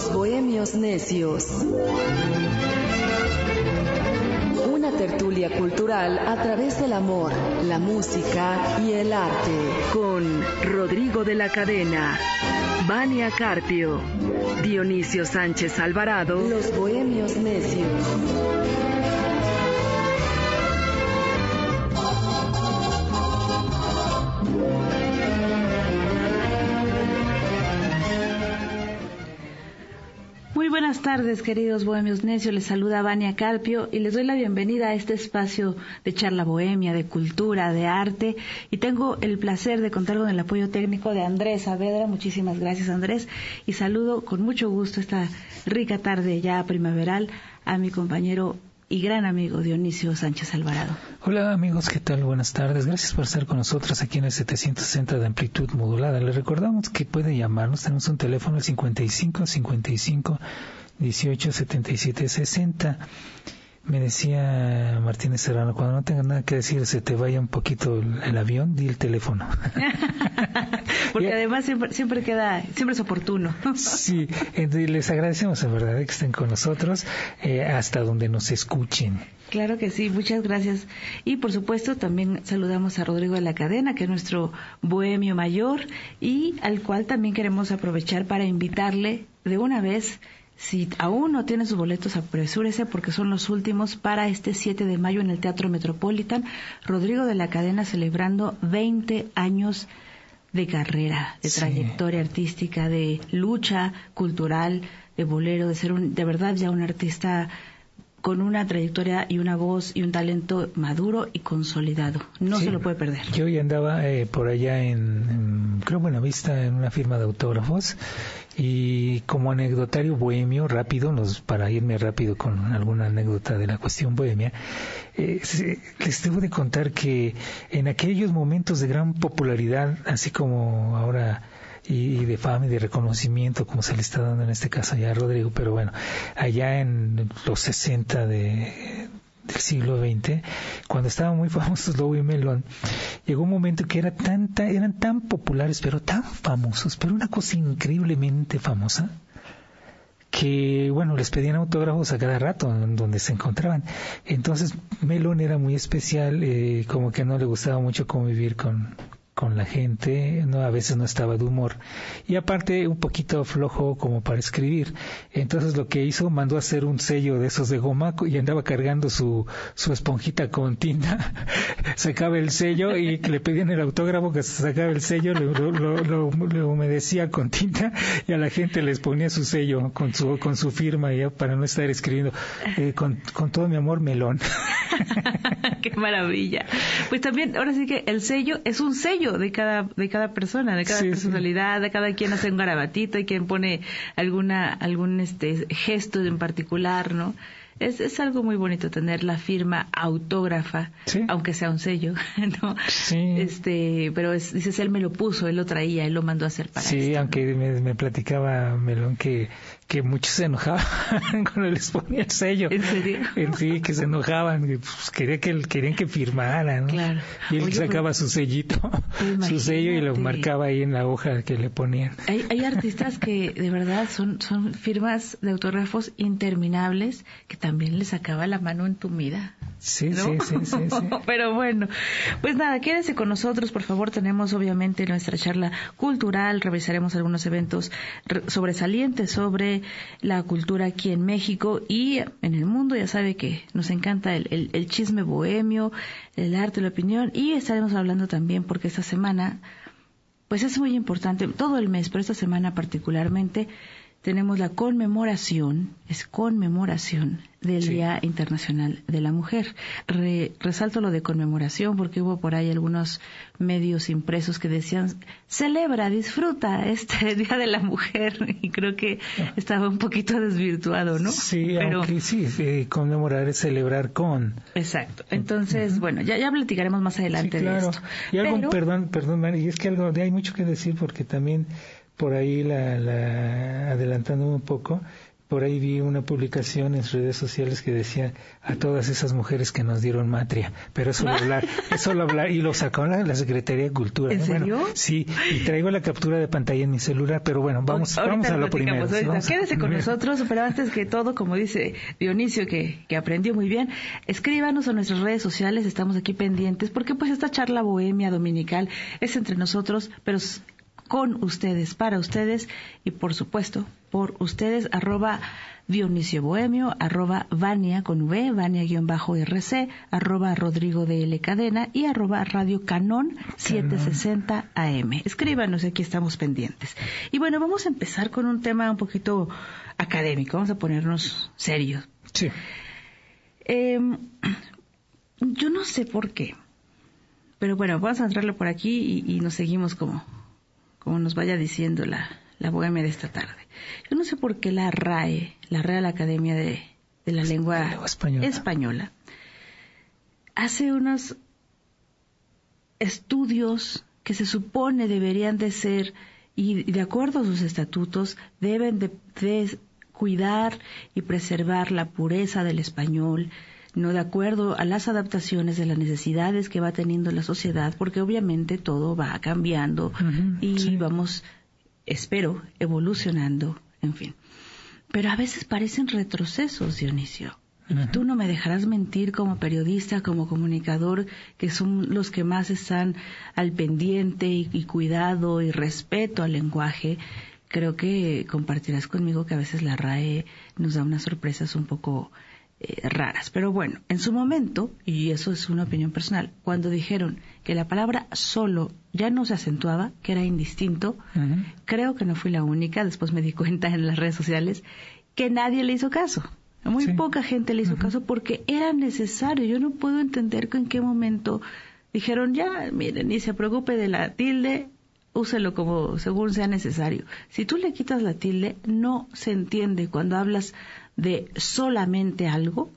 Los Bohemios Necios. Una tertulia cultural a través del amor, la música y el arte. Con Rodrigo de la Cadena, Vania Carpio, Dionisio Sánchez Alvarado. Los Bohemios Necios. Tardes, queridos bohemios necios. Les saluda Vania Carpio y les doy la bienvenida a este espacio de charla bohemia, de cultura, de arte. Y tengo el placer de contar con el apoyo técnico de Andrés Saavedra. Muchísimas gracias, Andrés. Y saludo con mucho gusto esta rica tarde ya primaveral a mi compañero y gran amigo Dionisio Sánchez Alvarado. Hola amigos, ¿qué tal? Buenas tardes. Gracias por estar con nosotros aquí en el 760 de amplitud modulada. Les recordamos que puede llamarnos. Tenemos un teléfono el 55 55 18 77 60. Me decía Martínez Serrano, cuando no tenga nada que decir, se te vaya un poquito el, avión, di el teléfono. Porque además siempre, siempre queda, siempre es oportuno. sí, les agradecemos en verdad que estén con nosotros eh, hasta donde nos escuchen. Claro que sí, muchas gracias. Y por supuesto también saludamos a Rodrigo de la Cadena, que es nuestro bohemio mayor y al cual también queremos aprovechar para invitarle de una vez si aún no tiene sus boletos, apresúrese porque son los últimos para este 7 de mayo en el Teatro Metropolitan. Rodrigo de la Cadena celebrando 20 años de carrera, de trayectoria artística, de lucha cultural, de bolero, de ser un, de verdad ya un artista con una trayectoria y una voz y un talento maduro y consolidado. No se lo puede perder. Yo hoy andaba eh, por allá en, en, creo Buenavista, en una firma de autógrafos y como anecdotario bohemio, rápido, nos, para irme rápido con alguna anécdota de la cuestión bohemia, eh, les debo de contar que en aquellos momentos de gran popularidad, así como ahora y, de fama y de reconocimiento como se le está dando en este caso ya a Rodrigo, pero bueno, allá en los 60 de, del siglo XX, cuando estaban muy famosos Lobo y Melón, llegó un momento que era tanta, eran tan populares, pero tan famosos, pero una cosa increíblemente famosa, que bueno, les pedían autógrafos a cada rato donde se encontraban. Entonces Melón era muy especial, eh, como que no le gustaba mucho convivir con, con la gente, no a veces no estaba de humor y aparte un poquito flojo como para escribir. Entonces lo que hizo mandó a hacer un sello de esos de goma y andaba cargando su, su esponjita con tinta, sacaba el sello y le pedían el autógrafo que se sacaba el sello, lo, lo, humedecía con tinta y a la gente les ponía su sello con su con su firma ya para no estar escribiendo eh, con, con todo mi amor melón. Qué maravilla. Pues también ahora sí que el sello es un sello de cada, de cada persona, de cada personalidad, de cada quien hace un garabatito y quien pone alguna, algún este gesto en particular, ¿no? Es, es algo muy bonito tener la firma autógrafa, aunque sea un sello, ¿no? Este, pero es, dices, él me lo puso, él lo traía, él lo mandó a hacer para Sí, aunque me, me, platicaba Melón que que muchos se enojaban cuando les ponía el sello. ¿En serio? sí, que se enojaban, pues, querían que, querían que firmaran. Claro. Y él sacaba su sellito, su sello y lo marcaba ahí en la hoja que le ponían. Hay, hay artistas que de verdad son, son firmas de autógrafos interminables que también les sacaba la mano entumida. Sí, sí, sí, sí, sí. Pero bueno, pues nada, quédese con nosotros, por favor. Tenemos obviamente nuestra charla cultural, revisaremos algunos eventos sobresalientes sobre la cultura aquí en México y en el mundo. Ya sabe que nos encanta el, el chisme bohemio, el arte, la opinión y estaremos hablando también porque esta semana, pues es muy importante, todo el mes, pero esta semana particularmente, tenemos la conmemoración, es conmemoración del Día Internacional de la Mujer. resalto lo de conmemoración porque hubo por ahí algunos medios impresos que decían, celebra, disfruta este Día de la Mujer y creo que estaba un poquito desvirtuado, ¿no? Sí, Pero, aunque sí, eh, conmemorar es celebrar con. Exacto. Entonces, bueno, ya, ya platicaremos más adelante de esto. Y algo, perdón, perdón, y es que algo, hay mucho que decir porque también por ahí la, la, adelantando un poco, por ahí vi una publicación en redes sociales que decía a todas esas mujeres que nos dieron matria, pero eso lo hablar, eso lo hablar y lo sacó la, la Secretaría de Cultura. ¿En serio? sí, y traigo la captura de pantalla en mi celular, pero bueno, vamos, vamos a lo primero. Quédese con nosotros, pero antes que todo, como dice Dionisio, que, que aprendió muy bien, escríbanos a nuestras redes sociales, estamos aquí pendientes, porque pues esta charla bohemia dominical es entre nosotros, pero con ustedes, para ustedes y por supuesto por ustedes, arroba Dionisio Bohemio, arroba Vania con V, Vania-RC, arroba Rodrigo de L Cadena y arroba Radio Canón 760 AM. Escríbanos, aquí estamos pendientes. Y bueno, vamos a empezar con un tema un poquito académico, vamos a ponernos serios. Sí. Em, yo no sé por qué, pero bueno, vamos a entrarlo por aquí y nos seguimos como como nos vaya diciendo la, la bohemia de esta tarde. Yo no sé por qué la RAE, la Real Academia de, la Lengua, española. hace unos estudios que se supone deberían de ser, y de acuerdo a sus estatutos, deben de, de cuidar y preservar la pureza del español, no de acuerdo a las adaptaciones de las necesidades que va teniendo la sociedad, porque obviamente todo va cambiando y vamos, espero, evolucionando, en fin. Pero a veces parecen retrocesos, Dionisio. Tú no me dejarás mentir como periodista, como comunicador, que son los que más están al pendiente y cuidado y respeto al lenguaje. Creo que compartirás conmigo que a veces la RAE nos da unas sorpresas un poco eh, raras. Pero bueno, en su momento, y eso es una opinión personal, cuando dijeron que la palabra solo ya no se acentuaba, que era indistinto, creo que no fui la única, después me di cuenta en las redes sociales, que nadie le hizo caso. Muy poca gente le hizo caso porque era necesario. Yo no puedo entender en qué momento dijeron, ya, miren, ni se preocupe de la tilde, úselo como según sea necesario. Si tú le quitas la tilde, no se entiende cuando hablas de solamente algo,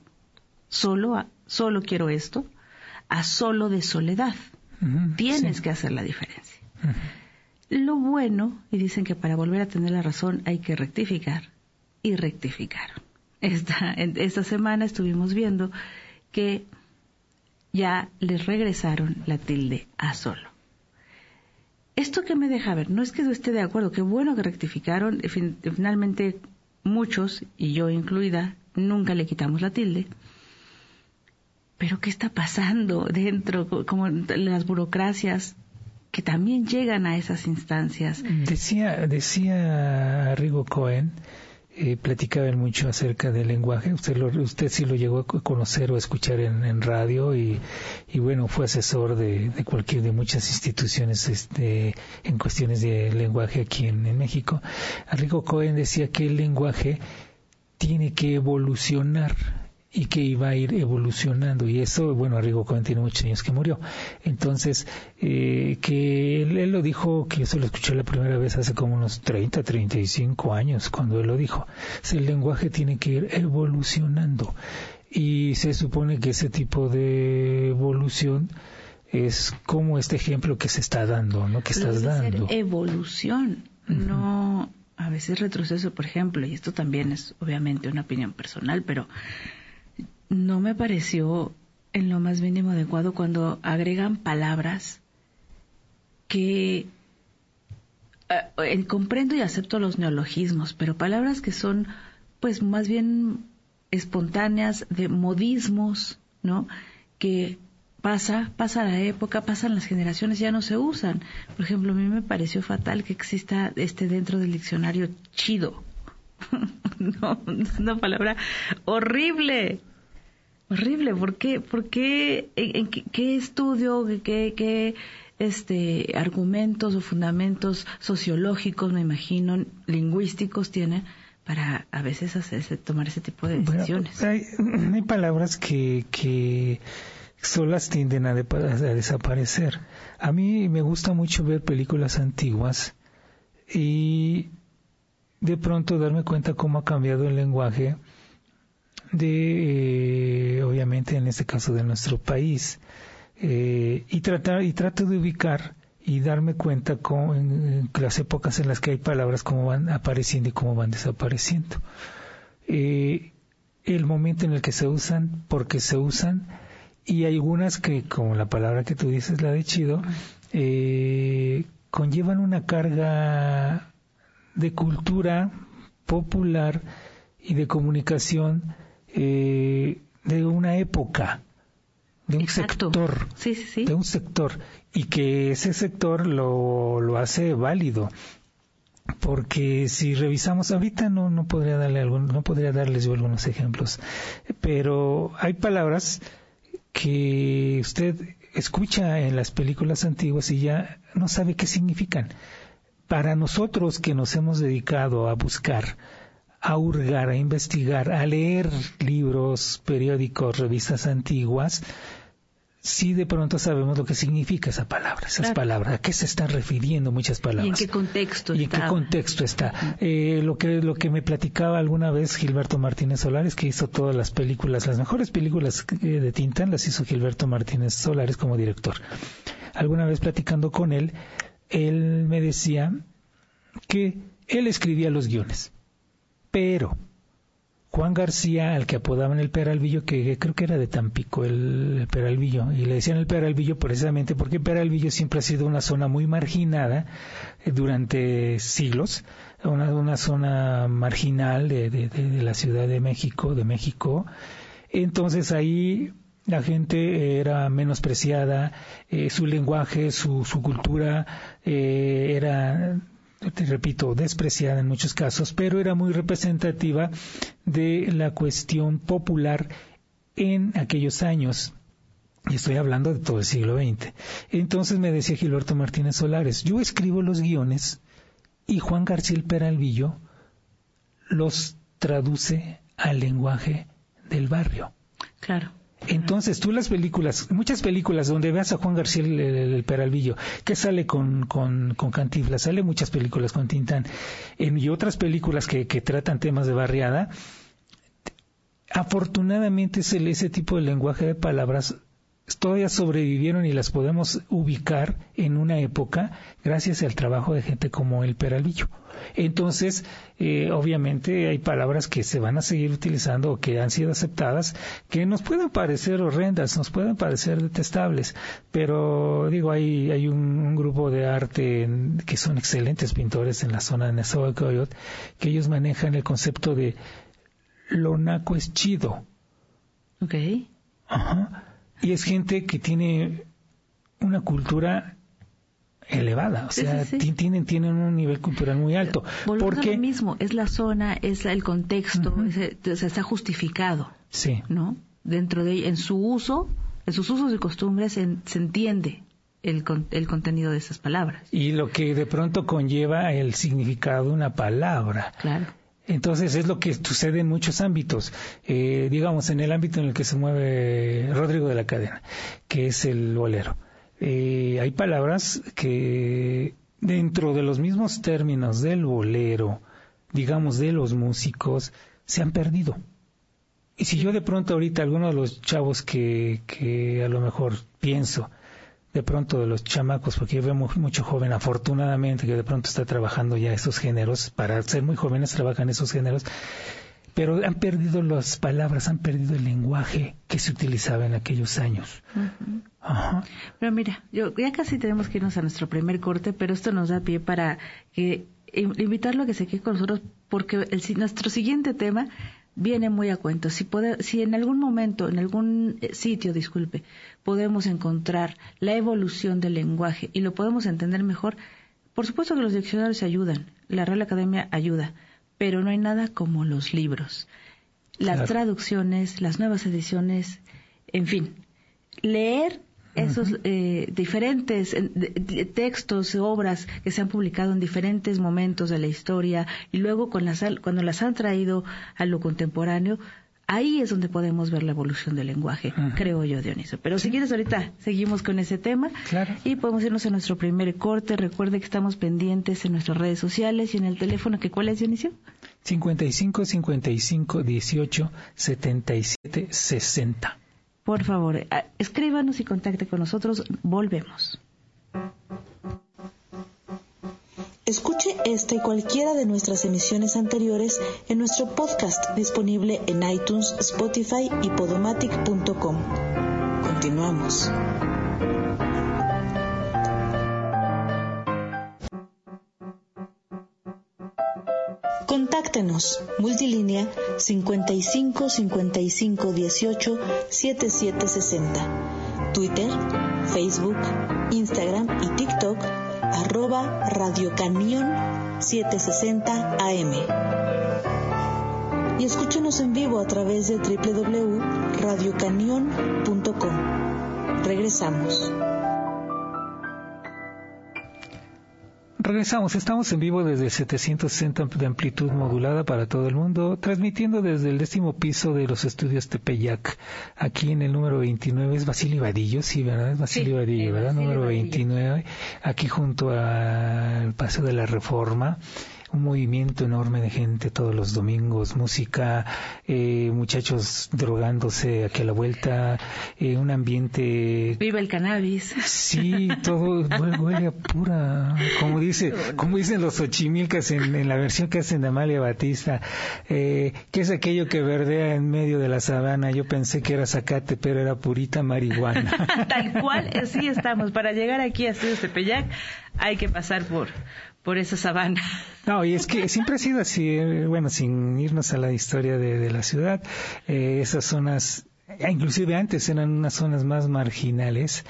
solo, a, solo quiero esto, a solo de soledad. Tienes que hacer la diferencia. Lo bueno, y dicen que para volver a tener la razón hay que rectificar, y rectificar. Esta, esta semana estuvimos viendo que ya les regresaron la tilde a solo. Esto que me deja ver, no es que yo esté de acuerdo, qué bueno que rectificaron, finalmente muchos, y yo incluida, nunca le quitamos la tilde. Pero ¿qué está pasando dentro, como las burocracias que también llegan a esas instancias? Decía, decía Rigo Cohen, eh, platicaban mucho acerca del lenguaje. Usted, lo, usted sí lo llegó a conocer o a escuchar en, radio y, y, bueno, fue asesor de, cualquier de muchas instituciones este, en cuestiones de lenguaje aquí en, en México. Rico Cohen decía que el lenguaje tiene que evolucionar y que iba a ir evolucionando. Y eso, bueno, Arrigo Cohen tiene muchos años que murió. Entonces, eh, que él, lo dijo, que eso lo escuché la primera vez hace como unos 30, 35 años, cuando él lo dijo. el lenguaje tiene que ir evolucionando. Y se supone que ese tipo de evolución es como este ejemplo que se está dando, ¿no? Que estás dando. evolución, no a veces retroceso, por ejemplo, y esto también es obviamente una opinión personal, pero no me pareció en lo más mínimo adecuado cuando agregan palabras que eh, comprendo y acepto los neologismos, pero palabras que son pues más bien espontáneas de modismos, ¿no? Que pasa, pasa la época, pasan las generaciones, ya no se usan. Por ejemplo, a mí me pareció fatal que exista este dentro del diccionario chido. no, es una palabra horrible. Horrible, ¿por qué? ¿Por qué? ¿En, qué, estudio, qué, qué este, argumentos o fundamentos sociológicos, me imagino, lingüísticos tienen para a veces hacerse, tomar ese tipo de decisiones? hay, hay, palabras que, que solas tienden a, a, desaparecer. A mí me gusta mucho ver películas antiguas y de pronto darme cuenta cómo ha cambiado el lenguaje de, eh, obviamente en este caso de nuestro país, eh, y tratar y trato de ubicar y darme cuenta con en, las épocas en las que hay palabras cómo van apareciendo y cómo van desapareciendo. eh, el momento en el que se usan, porque se usan, y algunas que, como la palabra que tú dices, la de chido, conllevan una carga de cultura popular y de comunicación eh, de una época, de un sector, de un sector, y que ese sector lo, lo hace válido. Porque si revisamos ahorita no no podría darle algún, no podría darles yo algunos ejemplos pero hay palabras que usted escucha en las películas antiguas y ya no sabe qué significan. Para nosotros que nos hemos dedicado a buscar a hurgar, a investigar, a leer libros, periódicos, revistas antiguas, sí de pronto sabemos lo que significa esa palabra, esas palabras, a qué se están refiriendo muchas palabras. ¿Y en qué contexto ¿Y en qué contexto está? Eh, lo, que, lo que me platicaba alguna vez Gilberto Martínez Solares, que hizo todas las películas, las mejores películas de Tintán las hizo Gilberto Martínez Solares como director. Alguna vez platicando con él, él me decía que él escribía los guiones, pero Juan García, al que apodaban el Peralvillo, que creo que era de Tampico, el, Peralvillo, y le decían el Peralvillo precisamente porque Peralvillo siempre ha sido una zona muy marginada eh, durante siglos, una, zona marginal de, de, la Ciudad de México, de México. Entonces ahí la gente era menospreciada, eh, su lenguaje, su, su cultura eh, era te repito, despreciada en muchos casos, pero era muy representativa de la cuestión popular en aquellos años. Y estoy hablando de todo el siglo XX. Entonces me decía Gilberto Martínez Solares, yo escribo los guiones y Juan García Peralvillo los traduce al lenguaje del barrio. Claro. Entonces, tú las películas, muchas películas donde veas a Juan García el, Peralvillo, que sale con, con, con Cantinflas, sale muchas películas con Tintán, y otras películas que, que tratan temas de barriada, afortunadamente ese, ese tipo de lenguaje de palabras todavía sobrevivieron y las podemos ubicar en una época gracias al trabajo de gente como el Peralvillo. Entonces, eh, obviamente hay palabras que se van a seguir utilizando o que han sido aceptadas que nos pueden parecer horrendas, nos pueden parecer detestables, pero digo, hay, hay un, grupo de arte que son excelentes pintores en la zona de Nezahualcóyotl que ellos manejan el concepto de lo naco es chido. Ok. Ajá y es gente que tiene una cultura elevada, o sea, Tienen, tienen un nivel cultural muy alto. porque lo mismo, es la zona, es el contexto, se está justificado. Sí. ¿No? Dentro de en su uso, en sus usos y costumbres se, se entiende el, el, contenido de esas palabras. Y lo que de pronto conlleva el significado de una palabra. Claro. Entonces es lo que sucede en muchos ámbitos, eh, digamos en el ámbito en el que se mueve Rodrigo de la Cadena, que es el bolero. Eh, hay palabras que dentro de los mismos términos del bolero, digamos de los músicos, se han perdido. Y si yo de pronto ahorita alguno de los chavos que, que a lo mejor pienso, de pronto de los chamacos, porque yo veo mucho joven, afortunadamente, que de pronto está trabajando ya esos géneros, para ser muy jóvenes trabajan esos géneros, pero han perdido las palabras, han perdido el lenguaje que se utilizaba en aquellos años. Pero mira, yo, ya casi tenemos que irnos a nuestro primer corte, pero esto nos da pie para que invitarlo a que se quede con nosotros, porque el, nuestro siguiente tema viene muy a cuento. Si, si en algún momento, en algún eh, sitio, disculpe, podemos encontrar la evolución del lenguaje y lo podemos entender mejor, por supuesto que los diccionarios ayudan, la Real Academia ayuda, pero no hay nada como los libros. Las traducciones, las nuevas ediciones, en fin, leer esos eh, diferentes textos, obras que se han publicado en diferentes momentos de la historia y luego con las, cuando las han traído a lo contemporáneo, ahí es donde podemos ver la evolución del lenguaje, creo yo, Dioniso. Pero si quieres, ahorita seguimos con ese tema y podemos irnos a nuestro primer corte. Recuerde que estamos pendientes en nuestras redes sociales y en el teléfono, que ¿cuál es, Dionisio? 55 55 18 77 60. Por favor, eh, escríbanos y contacte con nosotros. Volvemos. Escuche esta y cualquiera de nuestras emisiones anteriores en nuestro podcast disponible en iTunes, Spotify y podomatic.com. Continuamos. Contáctenos. Multilínea 55 55 18 77 60. Twitter, Facebook, Instagram y TikTok arroba Radio Canión 760 AM. Y escúchenos en vivo a través de www.radiocanión.com. Regresamos. Regresamos, estamos en vivo desde 760 de amplitud modulada para todo el mundo, transmitiendo desde el décimo piso de los estudios Tepeyac. Aquí en el número 29 es Basilio Vadillo, sí, ¿verdad? Es Basilio Vadillo, ¿verdad? número 29, aquí junto al Paseo de la Reforma un movimiento enorme de gente todos los domingos, música, eh, muchachos drogándose aquí a la vuelta, eh, un ambiente... Viva el cannabis. Sí, todo huele, a pura, como dice, como dicen los ochimilcas en, en la versión que hacen de Amalia Batista, eh, que es aquello que verdea en medio de la sabana. Yo pensé que era zacate, pero era purita marihuana. Tal cual, así estamos. Para llegar aquí a Estudios Tepeyac hay que pasar por por esa sabana. No, y es que siempre ha sido así, eh, bueno, sin irnos a la historia de, la ciudad, eh, esas zonas, eh, inclusive antes eran unas zonas más marginales,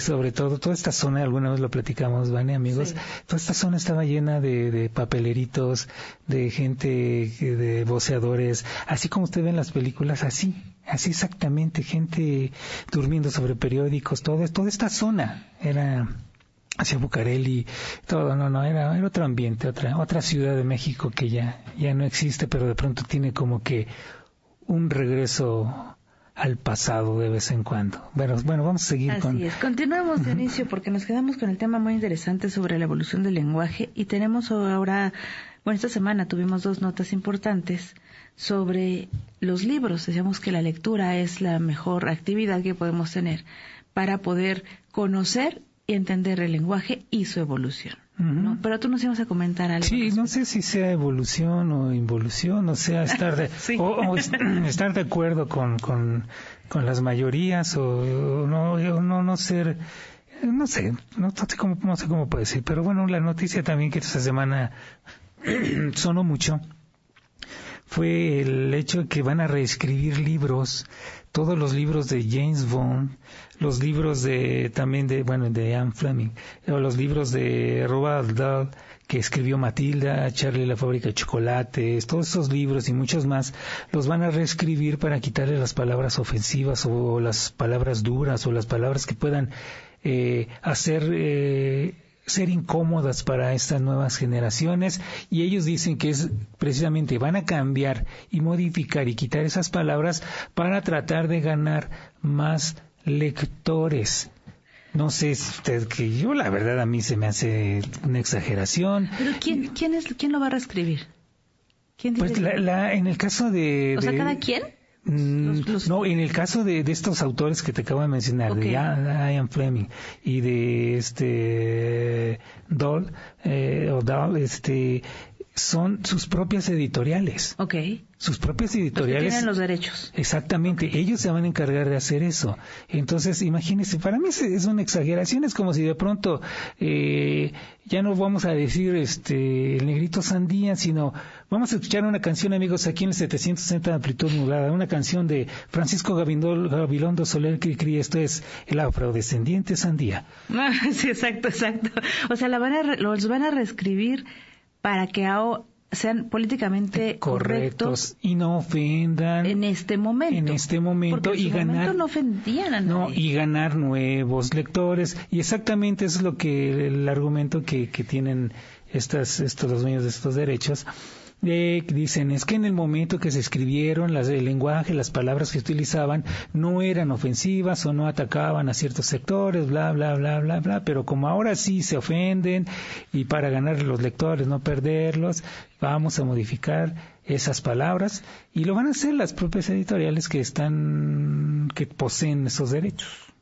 sobre todo toda esta zona, alguna vez lo platicamos, Vane, amigos, toda esta zona estaba llena de, papeleritos, de gente, de voceadores, así como usted ve en las películas, así, así exactamente, gente durmiendo sobre periódicos, todo, toda esta zona era hacia Bucareli, todo, no, no, era, era otro ambiente, otra, otra ciudad de México que ya, ya no existe, pero de pronto tiene como que un regreso al pasado de vez en cuando. Bueno, bueno vamos a seguir Así con... Es. Continuemos, Dionisio, porque nos quedamos con el tema muy interesante sobre la evolución del lenguaje y tenemos ahora, bueno, esta semana tuvimos dos notas importantes sobre los libros. Decíamos que la lectura es la mejor actividad que podemos tener para poder conocer entender el lenguaje y su evolución. ¿no? Pero tú nos ibas a comentar algo. Sí, no sé si sea evolución o involución, o sea, estar de, o, estar de acuerdo con, con, con las mayorías o, no, no, no ser, no sé, no, sé cómo, no sé cómo puedo decir, pero bueno, la noticia también que esta semana sonó mucho fue el hecho de que van a reescribir libros todos los libros de James Bond, los libros de también de bueno de Anne Fleming, o los libros de Roald Dahl que escribió Matilda, Charlie la fábrica de chocolates, todos esos libros y muchos más los van a reescribir para quitarle las palabras ofensivas o las palabras duras o las palabras que puedan eh, hacer eh, ser incómodas para estas nuevas generaciones y ellos dicen que es precisamente van a cambiar y modificar y quitar esas palabras para tratar de ganar más lectores. No sé usted que yo la verdad a mí se me hace una exageración. Pero quién quién es quién lo va a reescribir? ¿Quién pues la, en el caso de, o sea cada Mm, no, en el caso de, estos autores que te acabo de mencionar, de Ian Fleming y de este Doll, eh, o Doll, este, son sus propias editoriales. Ok. Sus propias editoriales. tienen los derechos. Exactamente. Ellos se van a encargar de hacer eso. Entonces, imagínense, para mí es una exageración. Es como si de pronto eh, ya no vamos a decir este el negrito sandía, sino vamos a escuchar una canción, amigos, aquí en el 760 de amplitud modulada. Una canción de Francisco Gabilondo Soler Cricri. Esto es el afrodescendiente sandía. sí, exacto, exacto. O sea, la van a los van a reescribir para que sean políticamente correctos, y no ofendan en este momento. en este momento y ganar no ofendían a no y ganar nuevos lectores. Y exactamente eso es lo que el argumento que, que tienen estas estos los dueños de estos derechos dicen es que en el momento que se escribieron las, el lenguaje, las palabras que utilizaban no eran ofensivas o no atacaban a ciertos sectores, bla, bla, bla, bla, bla, pero como ahora sí se ofenden y para ganar los lectores, no perderlos, vamos a modificar esas palabras y lo van a hacer las propias editoriales que están, que poseen esos derechos.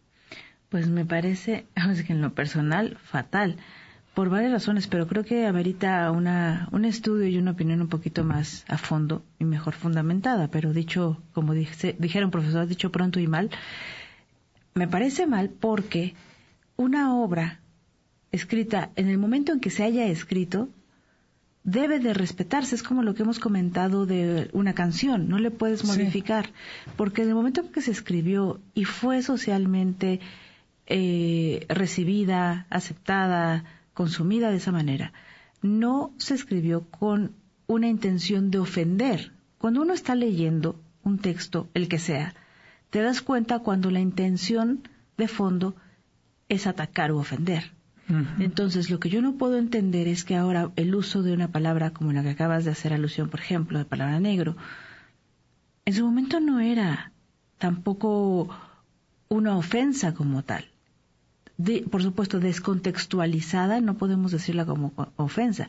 Pues me parece, en lo personal, fatal por varias razones, pero creo que amerita una, un estudio y una opinión un poquito más a fondo y mejor fundamentada. Pero dicho, como dice, dijeron profesor, dicho pronto y mal, me parece mal porque una obra escrita en el momento en que se haya escrito debe de respetarse. Es como lo que hemos comentado de una canción, no le puedes modificar, porque en el momento en que se escribió y fue socialmente eh, recibida, aceptada, consumida de esa manera, no se escribió con una intención de ofender. Cuando uno está leyendo un texto, el que sea, te das cuenta cuando la intención de fondo es atacar o ofender. Entonces, lo que yo no puedo entender es que ahora el uso de una palabra como la que acabas de hacer alusión, por ejemplo, de palabra negro, en su momento no era tampoco una ofensa como tal por supuesto, descontextualizada, no podemos decirla como ofensa.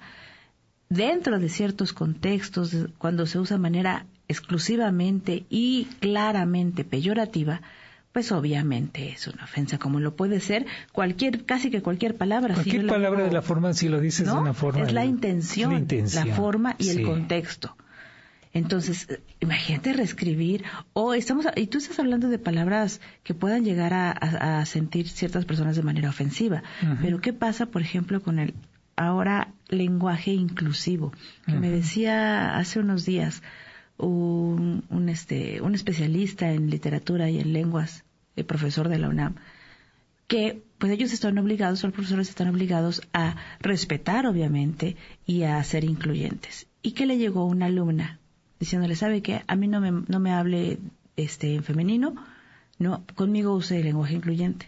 Dentro de ciertos contextos, cuando se usa de manera exclusivamente y claramente peyorativa, pues obviamente es una ofensa, como lo puede ser cualquier, casi que cualquier palabra. Cualquier palabra de la forma, si lo dices de una forma. Es la intención, la, forma y el contexto. Entonces, imagínate reescribir, o estamos, y tú estás hablando de palabras que puedan llegar a, sentir ciertas personas de manera ofensiva, pero ¿qué pasa, por ejemplo, con el ahora lenguaje inclusivo? Que me decía hace unos días un, un, este, un especialista en literatura y en lenguas, el profesor de la UNAM, que pues ellos están obligados, los profesores están obligados a respetar, obviamente, y a ser incluyentes. Y que le llegó una alumna diciéndole, ¿sabe que A mí no me, no me hable este, en femenino, no, conmigo use el lenguaje incluyente.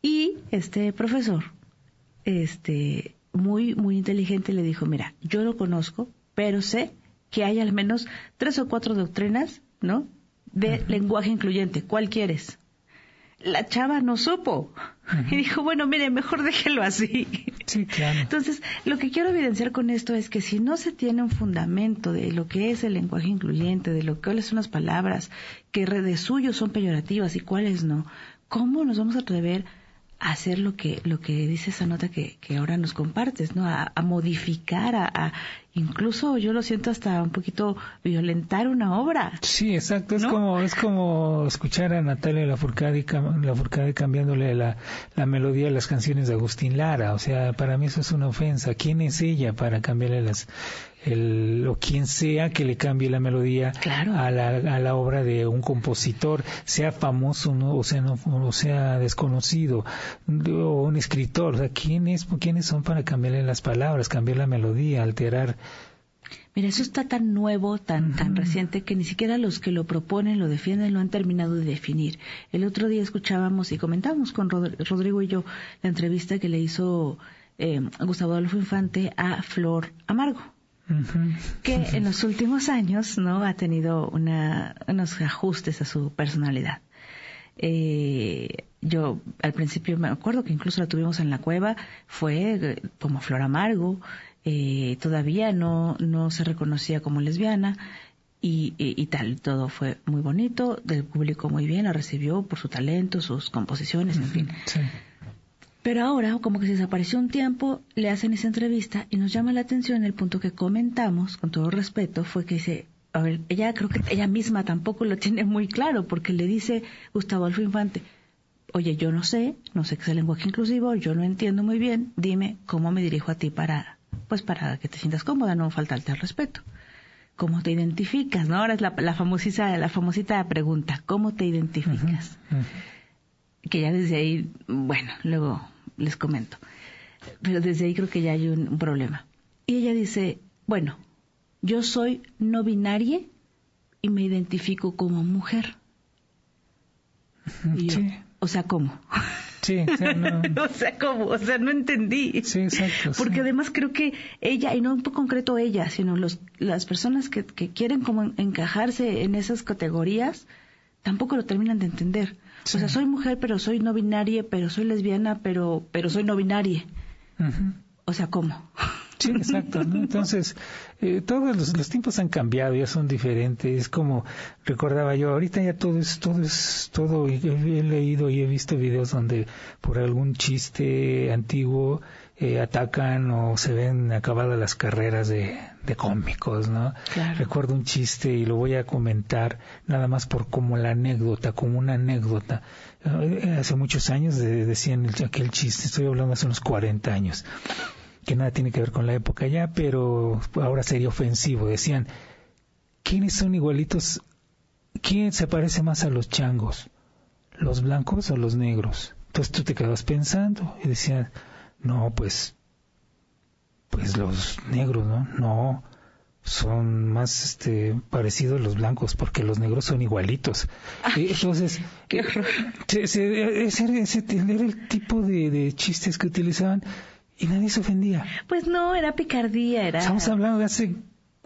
Y este profesor, este, muy, muy inteligente, le dijo, mira, yo lo conozco, pero sé que hay al menos tres o cuatro doctrinas, ¿no? De lenguaje incluyente. ¿Cuál quieres? La chava no supo. Y dijo, bueno, mire, mejor déjelo así. Sí, claro. Entonces, lo que quiero evidenciar con esto es que si no se tiene un fundamento de lo que es el lenguaje incluyente, de lo que cuáles son las palabras que de suyo son peyorativas y cuáles no, ¿cómo nos vamos a atrever a hacer lo que, lo que dice esa nota que, que ahora nos compartes, ¿no? A, modificar, a, incluso yo lo siento hasta un poquito violentar una obra. Sí, exacto. Es como es como escuchar a Natalia Lafourcade, Lafourcade cambiándole la, la melodía de las canciones de Agustín Lara. O sea, para mí eso es una ofensa. ¿Quién es ella para cambiarle las el, o quien sea que le cambie la melodía a, la, a la obra de un compositor, sea famoso ¿no? o, sea, no, o sea desconocido, o un escritor. O sea, ¿quiénes, ¿quiénes son para cambiarle las palabras, cambiar la melodía, alterar? Mira, eso está tan nuevo, tan, tan reciente, que ni siquiera los que lo proponen, lo defienden, lo han terminado de definir. El otro día escuchábamos y comentábamos con Rodrigo y yo la entrevista que le hizo eh, Gustavo Adolfo Infante a Flor Amargo que en los últimos años no ha tenido unos ajustes a su personalidad. Eh, yo al principio me acuerdo que incluso la tuvimos en la cueva, fue eh, como Flor Amargo, eh, todavía no, no se reconocía como lesbiana y, y, tal, todo fue muy bonito, del público muy bien, la recibió por su talento, sus composiciones, en fin. Pero ahora, como que se desapareció un tiempo, le hacen esa entrevista y nos llama la atención el punto que comentamos, con todo respeto, fue que dice, a ver, ella creo que ella misma tampoco lo tiene muy claro, porque le dice Gustavo Alfo Infante, oye, yo no sé, no sé qué es el lenguaje inclusivo, yo no entiendo muy bien, dime cómo me dirijo a ti para, pues para que te sientas cómoda, no faltarte al respeto. ¿Cómo te identificas? ¿No? Ahora es la, la famosita, la famosita pregunta, ¿cómo te identificas? Que ya desde ahí, bueno, luego les comento. Pero desde ahí creo que ya hay un, problema. Y ella dice, bueno, yo soy no binaria y me identifico como mujer. O sea, ¿cómo? Sí, o sea, no. o sea, ¿cómo? O sea, no entendí. Sí, exacto. Porque además creo que ella, y no en concreto ella, sino los, las personas que, que quieren como encajarse en esas categorías, tampoco lo terminan de entender. O sea, soy mujer, pero soy no binaria, pero soy lesbiana, pero, pero soy no binaria. O sea, ¿cómo? Sí, exacto. Entonces, eh, todos los, tiempos han cambiado, ya son diferentes. Es como recordaba yo, ahorita ya todo es, todo es, todo. He, he leído y he visto videos donde por algún chiste antiguo eh, atacan o se ven acabadas las carreras de, de cómicos, ¿no? Recuerdo un chiste y lo voy a comentar nada más por como la anécdota, como una anécdota. Eh, hace muchos años decían aquel chiste, estoy hablando hace unos 40 años, que nada tiene que ver con la época ya, pero ahora sería ofensivo. Decían, ¿quiénes son igualitos? ¿Quién se parece más a los changos? ¿Los blancos o los negros? Entonces tú te quedas pensando y decías, no, pues, pues los negros, ¿no? No, son más este, parecidos a los blancos porque los negros son igualitos. Entonces, qué horror. Ese, ese, era el tipo de, de, chistes que utilizaban y nadie se ofendía. Pues no, era picardía, era... Estamos hablando de hace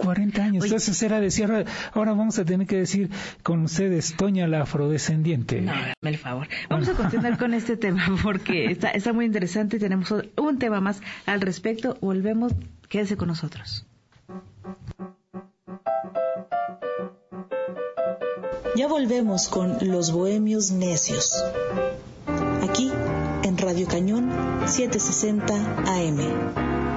40 años. Entonces era decir, ahora vamos a tener que decir con ustedes, Toña la afrodescendiente. No, dame el favor. Vamos a continuar con este tema porque está, está muy interesante. Tenemos un tema más al respecto. Volvemos, quédese con nosotros. Ya volvemos con Los Bohemios Necios. Aquí en Radio Cañón 760 AM.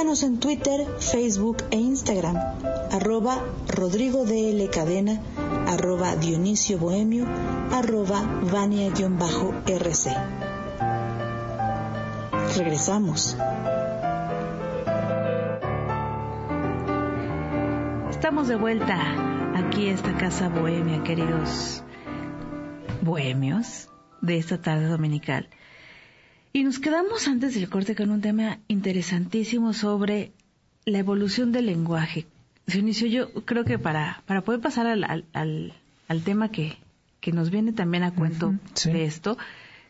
Síganos en Twitter, Facebook e Instagram, arroba Rodrigo DL Cadena, arroba Dionisio Bohemio, arroba Vania-RC. Regresamos. Estamos de vuelta aquí esta casa bohemia, queridos bohemios de esta tarde dominical. Y nos quedamos antes del corte con un tema interesantísimo sobre la evolución del lenguaje. Dionisio, yo creo que para, para poder pasar al, al, al, tema que, que, nos viene también a cuento de esto,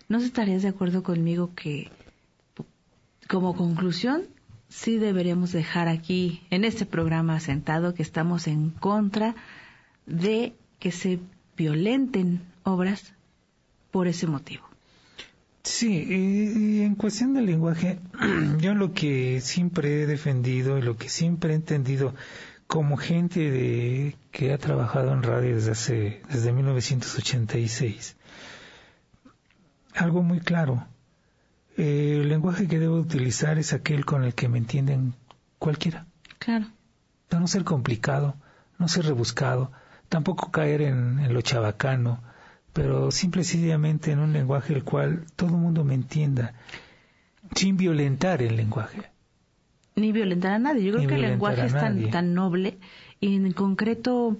¿no estarías de acuerdo conmigo que como conclusión sí deberíamos dejar aquí en este programa sentado que estamos en contra de que se violenten obras por ese motivo? Sí, y, en cuestión del lenguaje, yo lo que siempre he defendido y lo que siempre he entendido como gente de, que ha trabajado en radio desde hace, desde 1986, algo muy claro. el lenguaje que debo utilizar es aquel con el que me entienden cualquiera. Claro. No ser complicado, no ser rebuscado, tampoco caer en lo chabacano, pero simple y sencillamente en un lenguaje el cual todo el mundo me entienda, sin violentar el lenguaje. Ni violentar a nadie. Yo creo que el lenguaje es tan, tan noble y en concreto,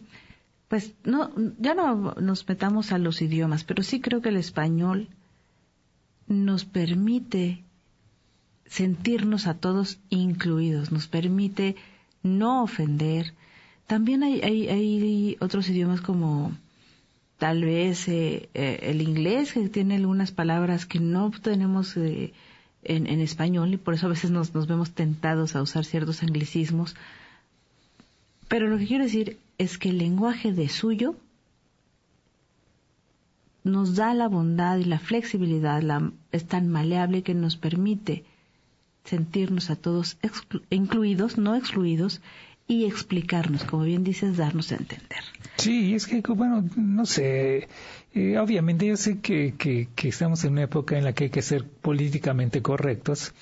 pues no, ya no nos metamos a los idiomas, pero sí creo que el español nos permite sentirnos a todos incluidos, nos permite no ofender. También hay, hay, hay otros idiomas como tal vez eh, eh, el inglés, que tiene algunas palabras que no tenemos eh, en, español y por eso a veces nos, nos vemos tentados a usar ciertos anglicismos. Pero lo que quiero decir es que el lenguaje de suyo nos da la bondad y la flexibilidad, la, es tan maleable que nos permite sentirnos a todos incluidos, no excluidos, y explicarnos, como bien dices, darnos a entender. Sí, es que, bueno, no sé, eh, obviamente yo sé que, que, estamos en una época en la que hay que ser políticamente correctos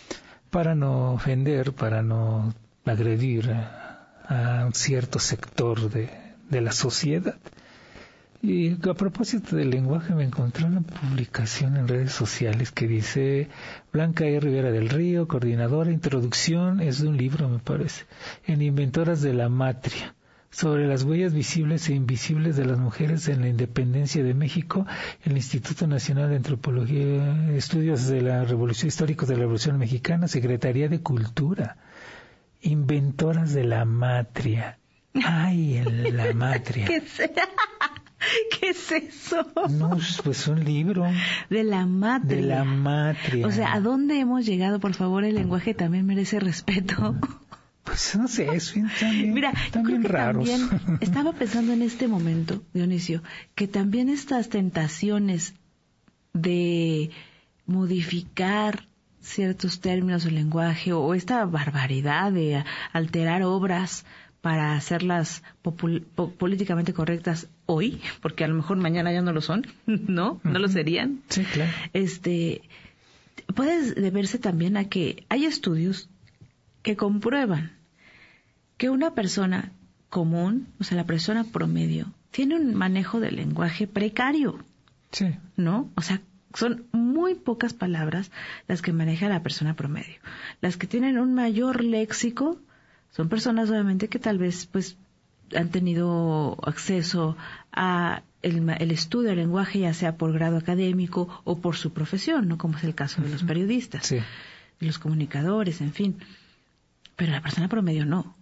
para no ofender, para no agredir a, un cierto sector de, de la sociedad. Y a propósito del lenguaje, me encontré una publicación en redes sociales que dice Blanca E. Rivera del Río, coordinadora, introducción, es de un libro, me parece, en Inventoras de la Matria, sobre las huellas visibles e invisibles de las mujeres en la independencia de México, el Instituto Nacional de Antropología, Estudios de la Revolución Históricos de la Revolución Mexicana, Secretaría de Cultura, Inventoras de la Matria. Ay, en la matria. ¿Qué ¿Qué es eso? No, pues un libro. De la matria. De la matria. O sea, ¿a dónde hemos llegado? Por favor, el lenguaje también merece respeto. Pues no sé, es también, Mira, también raros. estaba pensando en este momento, Dionisio, que también estas tentaciones de modificar ciertos términos del lenguaje o esta barbaridad de alterar obras para hacerlas políticamente correctas hoy, porque a lo mejor mañana ya no lo son, ¿no? No lo serían. Sí, claro. Este, puede deberse también a que hay estudios que comprueban que una persona común, o sea, la persona promedio, tiene un manejo del lenguaje precario. Sí. ¿No? O sea, son muy pocas palabras las que maneja la persona promedio. Las que tienen un mayor léxico son personas obviamente que tal vez pues han tenido acceso a el, estudio del lenguaje ya sea por grado académico o por su profesión, ¿no? Como es el caso de los periodistas, de los comunicadores, en fin. Pero la persona promedio no.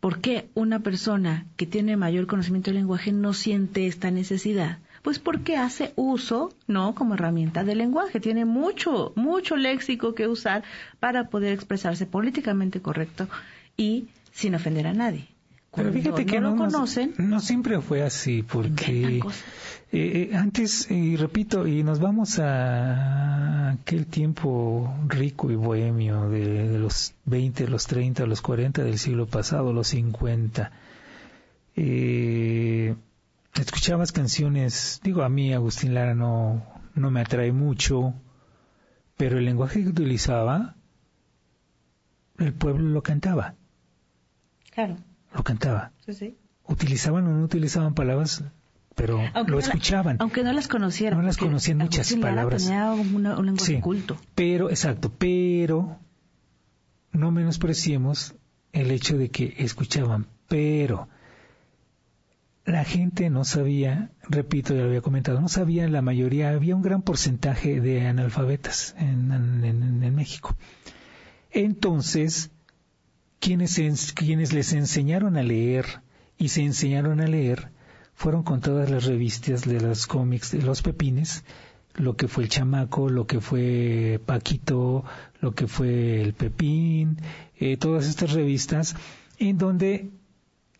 ¿Por qué una persona que tiene mayor conocimiento del lenguaje no siente esta necesidad? Pues porque hace uso, ¿no? Como herramienta del lenguaje. Tiene mucho, mucho léxico que usar para poder expresarse políticamente correcto y sin ofender a nadie. Pero fíjate que no, lo conocen. No siempre fue así, porque eh, eh, antes, y repito, y nos vamos a aquel tiempo rico y bohemio de, los 20, los 30, los 40 del siglo pasado, los 50. Eh, escuchabas canciones, digo a mí Agustín Lara no, no me atrae mucho, pero el lenguaje que utilizaba, el pueblo lo cantaba. Claro. Lo cantaba. Sí, sí. Utilizaban o no utilizaban palabras, pero lo escuchaban. aunque no las conocieran. No las conocían muchas palabras. Tenía un, lenguaje culto. Pero, exacto, pero no menospreciemos el hecho de que escuchaban, pero la gente no sabía, repito, ya lo había comentado, no sabía la mayoría, había un gran porcentaje de analfabetas en, en México. Entonces, quienes, les enseñaron a leer y se enseñaron a leer fueron con todas las revistas de los cómics de los pepines, lo que fue el chamaco, lo que fue Paquito, lo que fue el Pepín, eh, todas estas revistas, en donde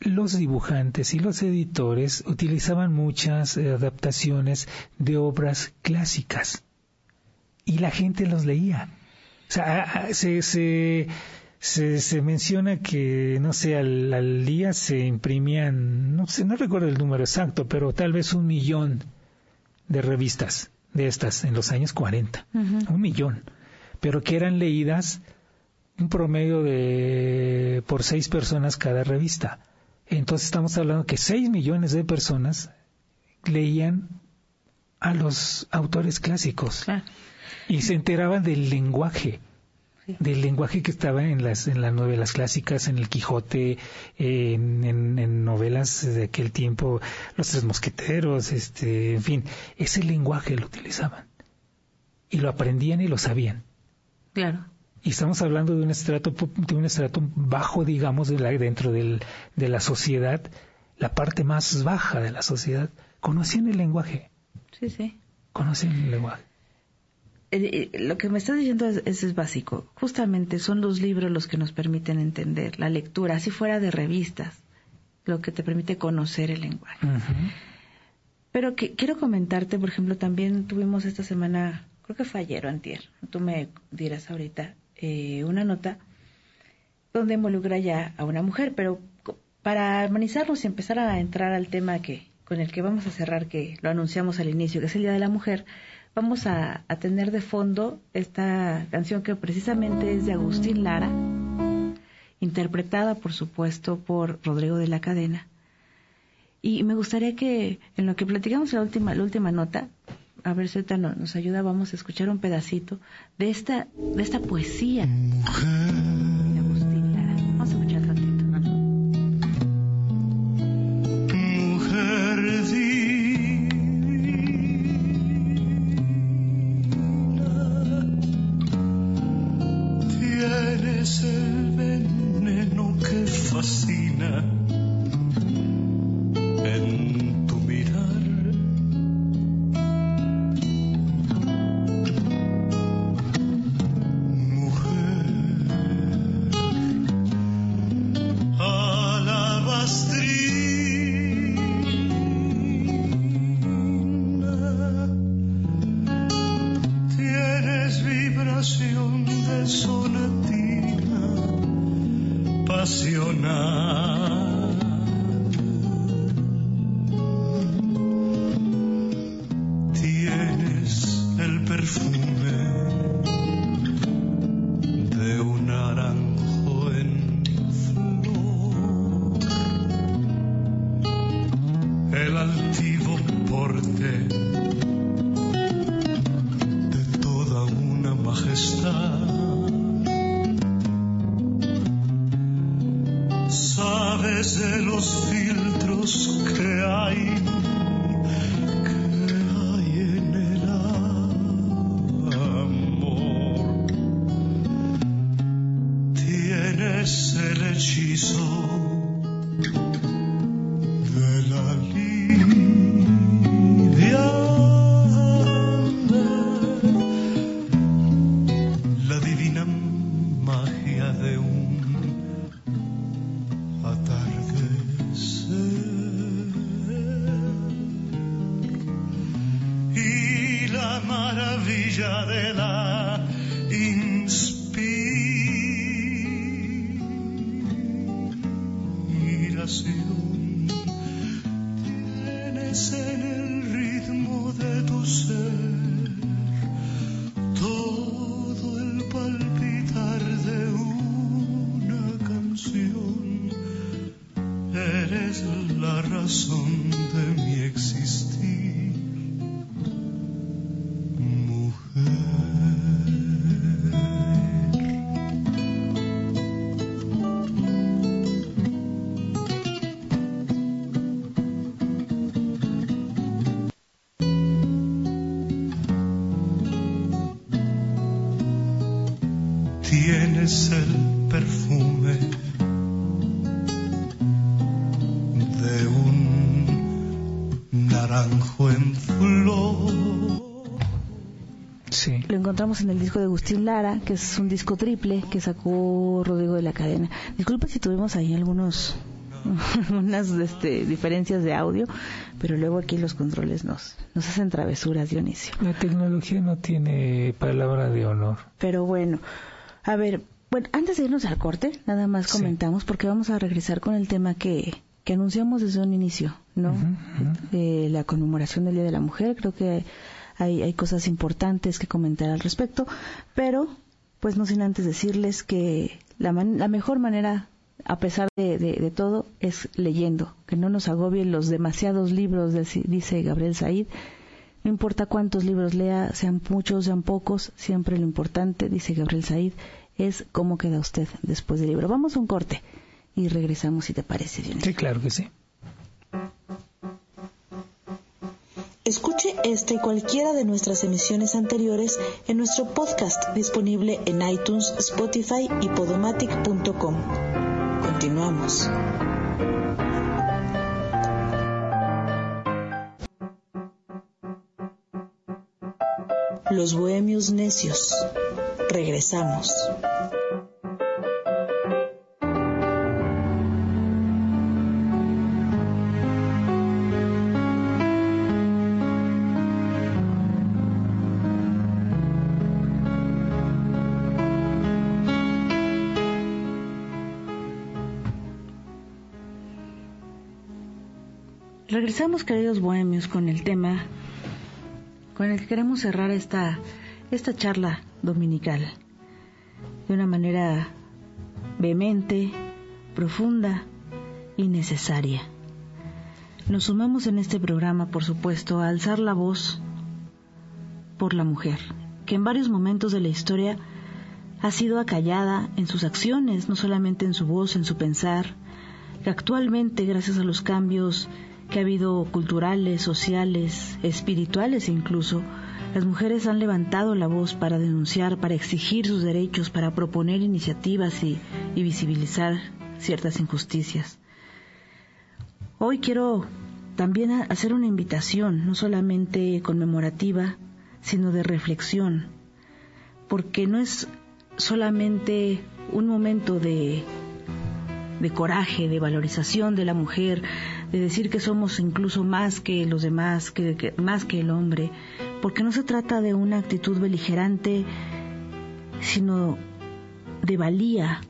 los dibujantes y los editores utilizaban muchas eh, adaptaciones de obras clásicas y la gente los leía. O sea, se, se, se, se menciona que, no sé, al, día se imprimían, no sé, no recuerdo el número exacto, pero tal vez un millón de revistas de estas en los años 40. Un millón. Pero que eran leídas un promedio de por seis personas cada revista. Entonces estamos hablando que seis millones de personas leían a los autores clásicos y se enteraban del lenguaje del lenguaje que estaba en las, en las novelas clásicas, en el Quijote, en, en, novelas de aquel tiempo, Los Tres Mosqueteros, este, en fin, ese lenguaje lo utilizaban. Y lo aprendían y lo sabían. Claro. Y estamos hablando de un estrato, de un estrato bajo, digamos, de la, dentro del, de la sociedad, la parte más baja de la sociedad. Conocían el lenguaje. Sí, sí. Conocían el lenguaje. Eh, eh, lo que me estás diciendo es, es, básico. Justamente son los libros los que nos permiten entender la lectura, así fuera de revistas, lo que te permite conocer el lenguaje. Pero que, quiero comentarte, por ejemplo, también tuvimos esta semana, creo que fue ayer o antier, tú me dirás ahorita, eh, una nota donde involucra ya a una mujer, pero para armonizarnos y empezar a entrar al tema que con el que vamos a cerrar, que lo anunciamos al inicio, que es el Día de la Mujer, vamos a, tener de fondo esta canción que precisamente es de Agustín Lara, interpretada por supuesto por Rodrigo de la Cadena. Y me gustaría que en lo que platicamos la última, la última nota, a ver si nos ayuda, vamos a escuchar un pedacito de esta, de esta poesía. De toda una majestad. Sabes de los filtros tienes el perfume de un naranjo en flor. Sí. Lo encontramos en el disco de Agustín Lara, que es un disco triple que sacó Rodrigo de la Cadena. Disculpe si tuvimos ahí algunos unas este, diferencias de audio, pero luego aquí los controles nos, nos hacen travesuras, Dionisio. La tecnología no tiene palabra de honor. Pero bueno, a ver, bueno, antes de irnos al corte, nada más Sí. comentamos, porque vamos a regresar con el tema que, que anunciamos desde un inicio, ¿no? Eh, la conmemoración del Día de la Mujer, creo que hay, hay cosas importantes que comentar al respecto, pero pues no sin antes decirles que la, man- la mejor manera, a pesar de, de- de todo, es leyendo, que no nos agobien los demasiados libros, deci- dice Gabriel Said. No importa cuántos libros lea, sean muchos, sean pocos, siempre lo importante, dice Gabriel Said, es cómo queda usted después del libro. Vamos a un corte y regresamos si te parece, Dionisio. Sí, claro que sí. Escuche esta y cualquiera de nuestras emisiones anteriores en nuestro podcast disponible en iTunes, Spotify y podomatic.com. Continuamos. Los Bohemios Necios. Regresamos. Regresamos, queridos bohemios, con el tema con el que queremos cerrar esta, esta charla dominical de una manera vehemente, profunda y necesaria. Nos sumamos en este programa, por supuesto, a alzar la voz por la mujer, que en varios momentos de la historia ha sido acallada en sus acciones, no solamente en su voz, en su pensar, que actualmente, gracias a los cambios que ha habido culturales, sociales, espirituales incluso, las mujeres han levantado la voz para denunciar, para exigir sus derechos, para proponer iniciativas y, visibilizar ciertas injusticias. Hoy quiero también hacer una invitación, no solamente conmemorativa, sino de reflexión, porque no es solamente un momento de, coraje, de valorización de la mujer, de decir que somos incluso más que los demás, que- más que el hombre, porque no se trata de una actitud beligerante, sino de valía,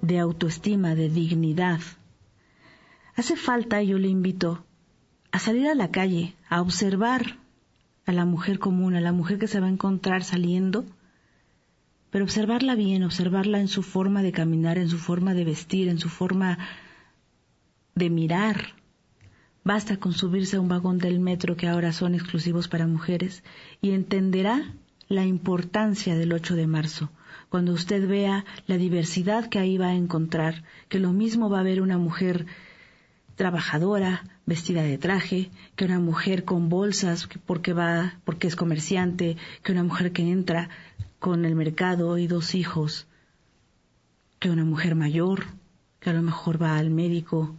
de autoestima, de dignidad. Hace falta, yo le invito, a salir a la calle, a observar a la mujer común, a la mujer que se va a encontrar saliendo, pero observarla bien, observarla en su forma de caminar, en su forma de vestir, en su forma de mirar. Basta con subirse a un vagón del metro que ahora son exclusivos para mujeres y entenderá la importancia del 8 de marzo, cuando usted vea la diversidad que ahí va a encontrar, que lo mismo va a ver una mujer trabajadora, vestida de traje, que una mujer con bolsas porque va, porque es comerciante, que una mujer que entra con el mercado y dos hijos, que una mujer mayor, que a lo mejor va al médico,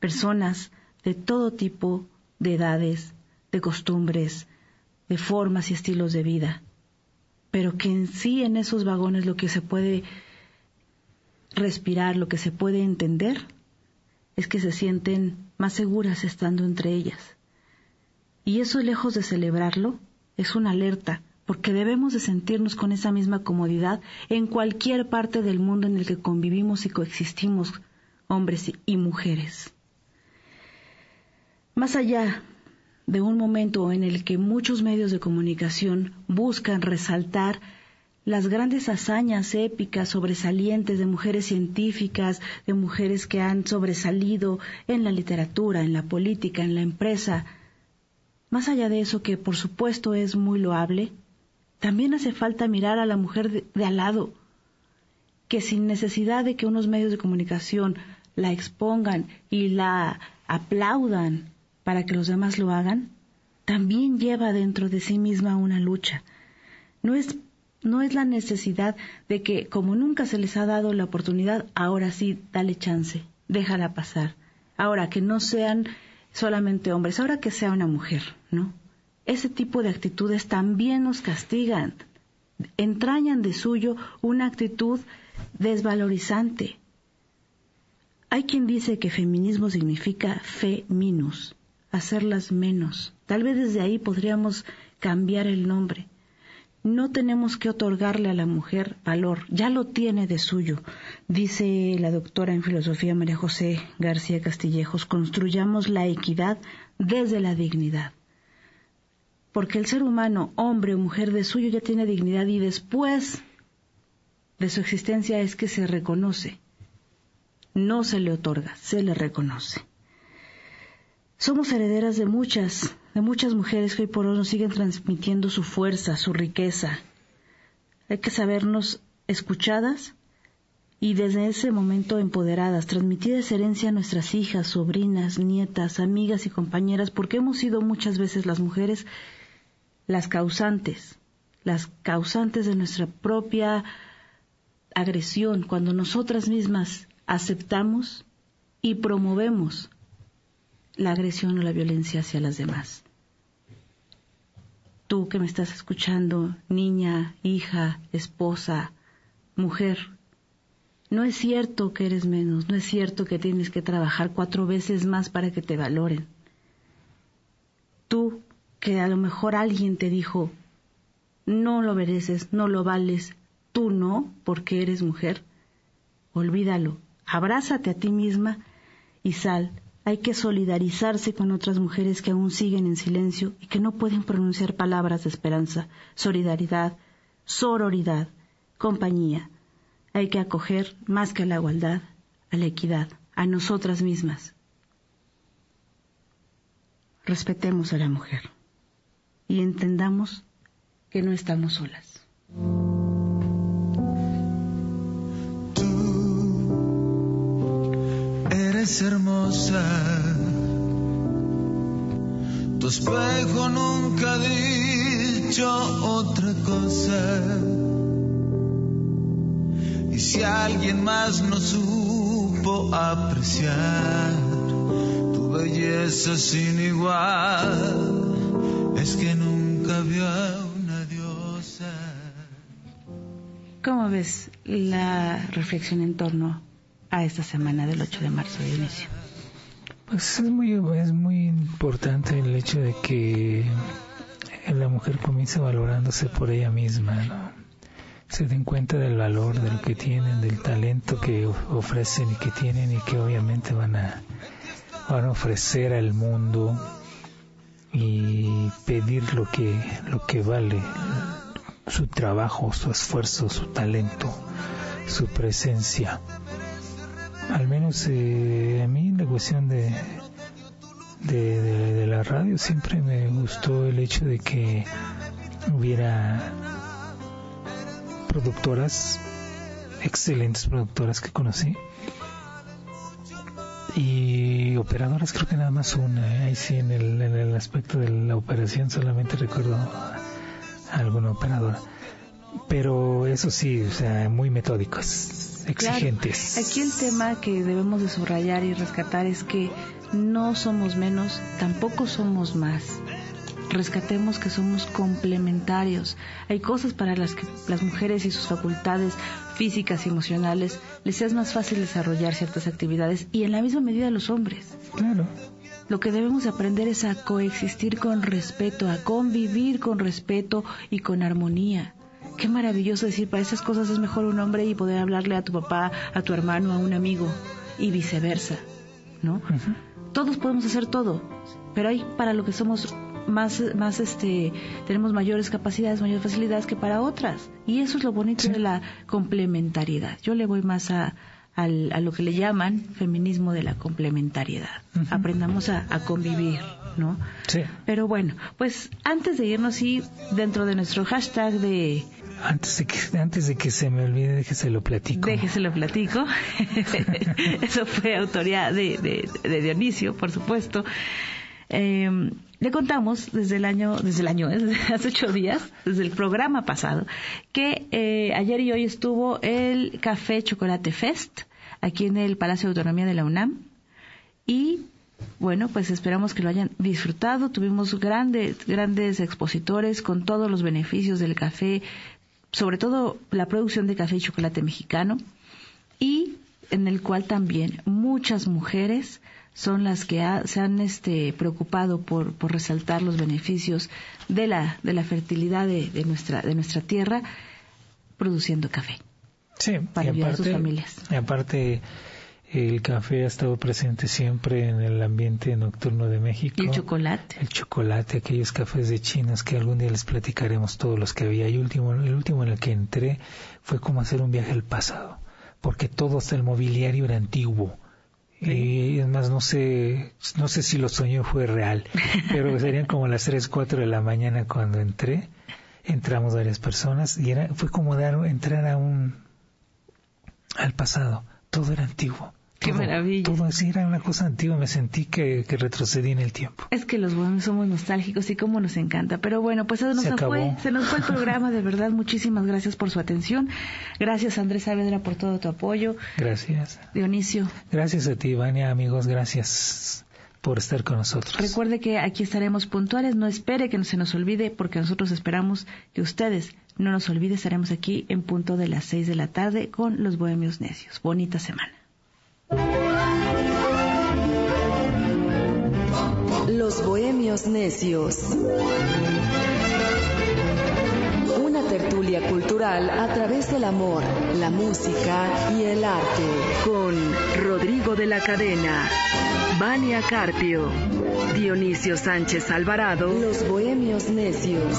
personas de todo tipo de edades, de costumbres, de formas y estilos de vida pero que en sí en esos vagones lo que se puede respirar, lo que se puede entender, es que se sienten más seguras estando entre ellas. Y eso lejos de celebrarlo, es una alerta, porque debemos de sentirnos con esa misma comodidad en cualquier parte del mundo en el que convivimos y coexistimos, hombres y mujeres. Más allá de un momento en el que muchos medios de comunicación buscan resaltar las grandes hazañas épicas sobresalientes de mujeres científicas, de mujeres que han sobresalido en la literatura, en la política, en la empresa. Más allá de eso, que por supuesto es muy loable, también hace falta mirar a la mujer de, al lado, que sin necesidad de que unos medios de comunicación la expongan y la aplaudan para que los demás lo hagan, también lleva dentro de sí misma una lucha. No es, no es la necesidad de que, como nunca se les ha dado la oportunidad, ahora sí, dale chance, déjala pasar. Ahora que no sean solamente hombres, ahora que sea una mujer, ¿no? Ese tipo de actitudes también nos castigan, entrañan de suyo una actitud desvalorizante. Hay quien dice que feminismo significa fe minus, hacerlas menos. Tal vez desde ahí podríamos cambiar el nombre. No tenemos que otorgarle a la mujer valor, ya lo tiene de suyo. Dice la doctora en filosofía María José García Castillejos, construyamos la equidad desde la dignidad. Porque el ser humano, hombre o mujer de suyo, ya tiene dignidad y después de su existencia es que se reconoce. No se le otorga, se le reconoce. Somos herederas de muchas, de muchas mujeres que hoy por hoy nos siguen transmitiendo su fuerza, su riqueza. Hay que sabernos escuchadas y desde ese momento empoderadas, transmitir esa herencia a nuestras hijas, sobrinas, nietas, amigas y compañeras, porque hemos sido muchas veces las mujeres las causantes, las causantes de nuestra propia agresión, cuando nosotras mismas aceptamos y promovemos la agresión o la violencia hacia las demás. Tú que me estás escuchando, niña, hija, esposa, mujer, no es cierto que eres menos, no es cierto que tienes que trabajar cuatro veces más para que te valoren. Tú que a lo mejor alguien te dijo, no lo mereces, no lo vales, tú no, porque eres mujer, olvídalo, abrázate a ti misma y sal hay que solidarizarse con otras mujeres que aún siguen en silencio y que no pueden pronunciar palabras de esperanza, solidaridad, sororidad, compañía. Hay que acoger más que a la igualdad, a la equidad, a nosotras mismas. Respetemos a la mujer y entendamos que no estamos solas. Hermosa. Tu espejo nunca ha dicho otra cosa. Y si alguien más no supo apreciar tu belleza sin igual, es que nunca vio a una diosa. ¿Cómo ves la reflexión en torno a esta semana del 8 de marzo de inicio? Pues es muy, es muy importante el hecho de que la mujer comience valorándose por ella misma, ¿no? se den cuenta del valor de lo que tienen, del talento que ofrecen y que tienen y que obviamente van a, van a ofrecer al mundo y pedir lo que, lo que vale su trabajo, su esfuerzo, su talento, su presencia. Al menos eh, a mí la cuestión de, de, la radio siempre me gustó el hecho de que hubiera productoras, excelentes productoras que conocí. Y operadoras creo que nada más una, ¿eh? ahí sí en el, en el aspecto de la operación solamente recuerdo alguna operadora. Pero eso sí, o sea, muy metódicos, exigentes. Aquí el tema que debemos de subrayar y rescatar es que no somos menos, tampoco somos más rescatemos que somos complementarios. Hay cosas para las que las mujeres y sus facultades físicas y emocionales les es más fácil desarrollar ciertas actividades y en la misma medida los hombres. Claro. Lo que debemos aprender es a coexistir con respeto, a convivir con respeto y con armonía. Qué maravilloso decir, para esas cosas es mejor un hombre y poder hablarle a tu papá, a tu hermano, a un amigo y viceversa, ¿no? Todos podemos hacer todo, pero hay para lo que somos más, más este, tenemos mayores capacidades, mayores facilidades que para otras. Y eso es lo bonito de la complementariedad. Yo le voy más a, a lo que le llaman feminismo de la complementariedad. Aprendamos a, convivir, ¿no? Sí. Pero bueno, pues antes de irnos, sí, dentro de nuestro hashtag de... Antes de que, antes de que se me olvide, déjese lo platico. Déjese lo platico. Eso fue autoría de, de, de Dionisio, por supuesto. Eh, le contamos desde el año, desde el año, desde hace ocho días, desde el programa pasado, que eh, ayer y hoy estuvo el Café Chocolate Fest aquí en el Palacio de Autonomía de la UNAM y bueno, pues esperamos que lo hayan disfrutado. Tuvimos grandes, grandes expositores con todos los beneficios del café, sobre todo la producción de café y chocolate mexicano, y en el cual también muchas mujeres son las que se han este, preocupado por, por, resaltar los beneficios de la, de la fertilidad de, de, nuestra, de nuestra tierra produciendo café. Sí, para ayudar a sus familias. Y aparte, el café ha estado presente siempre en el ambiente nocturno de México. el chocolate. El chocolate, aquellos cafés de chinas que algún día les platicaremos todos los que había. Y último, el último en el que entré fue como hacer un viaje al pasado, porque todo hasta el mobiliario era antiguo y es más, no sé, no sé si lo soñé fue real, pero serían como las 3, 4 de la mañana cuando entré. Entramos varias personas y era, fue como dar, entrar a un, al pasado. Todo era antiguo. Qué maravilla. Todo así era una cosa antigua, me sentí que, retrocedí en el tiempo. Es que los buenos somos nostálgicos y cómo nos encanta. Pero bueno, pues se nos fue, se nos fue el programa, de verdad, muchísimas gracias por su atención. Gracias Andrés Saavedra por todo tu apoyo. Gracias. Dionisio. Gracias a ti, Vania, amigos, gracias por estar con nosotros. Recuerde que aquí estaremos puntuales, no espere que no se nos olvide, porque nosotros esperamos que ustedes no nos olviden, estaremos aquí en punto de las seis de la tarde con los Bohemios Necios. Bonita semana. Los Bohemios Necios. Una tertulia cultural a través del amor, la música y el arte. Con Rodrigo de la Cadena, Vania Carpio, Dionisio Sánchez Alvarado. Los Bohemios Necios.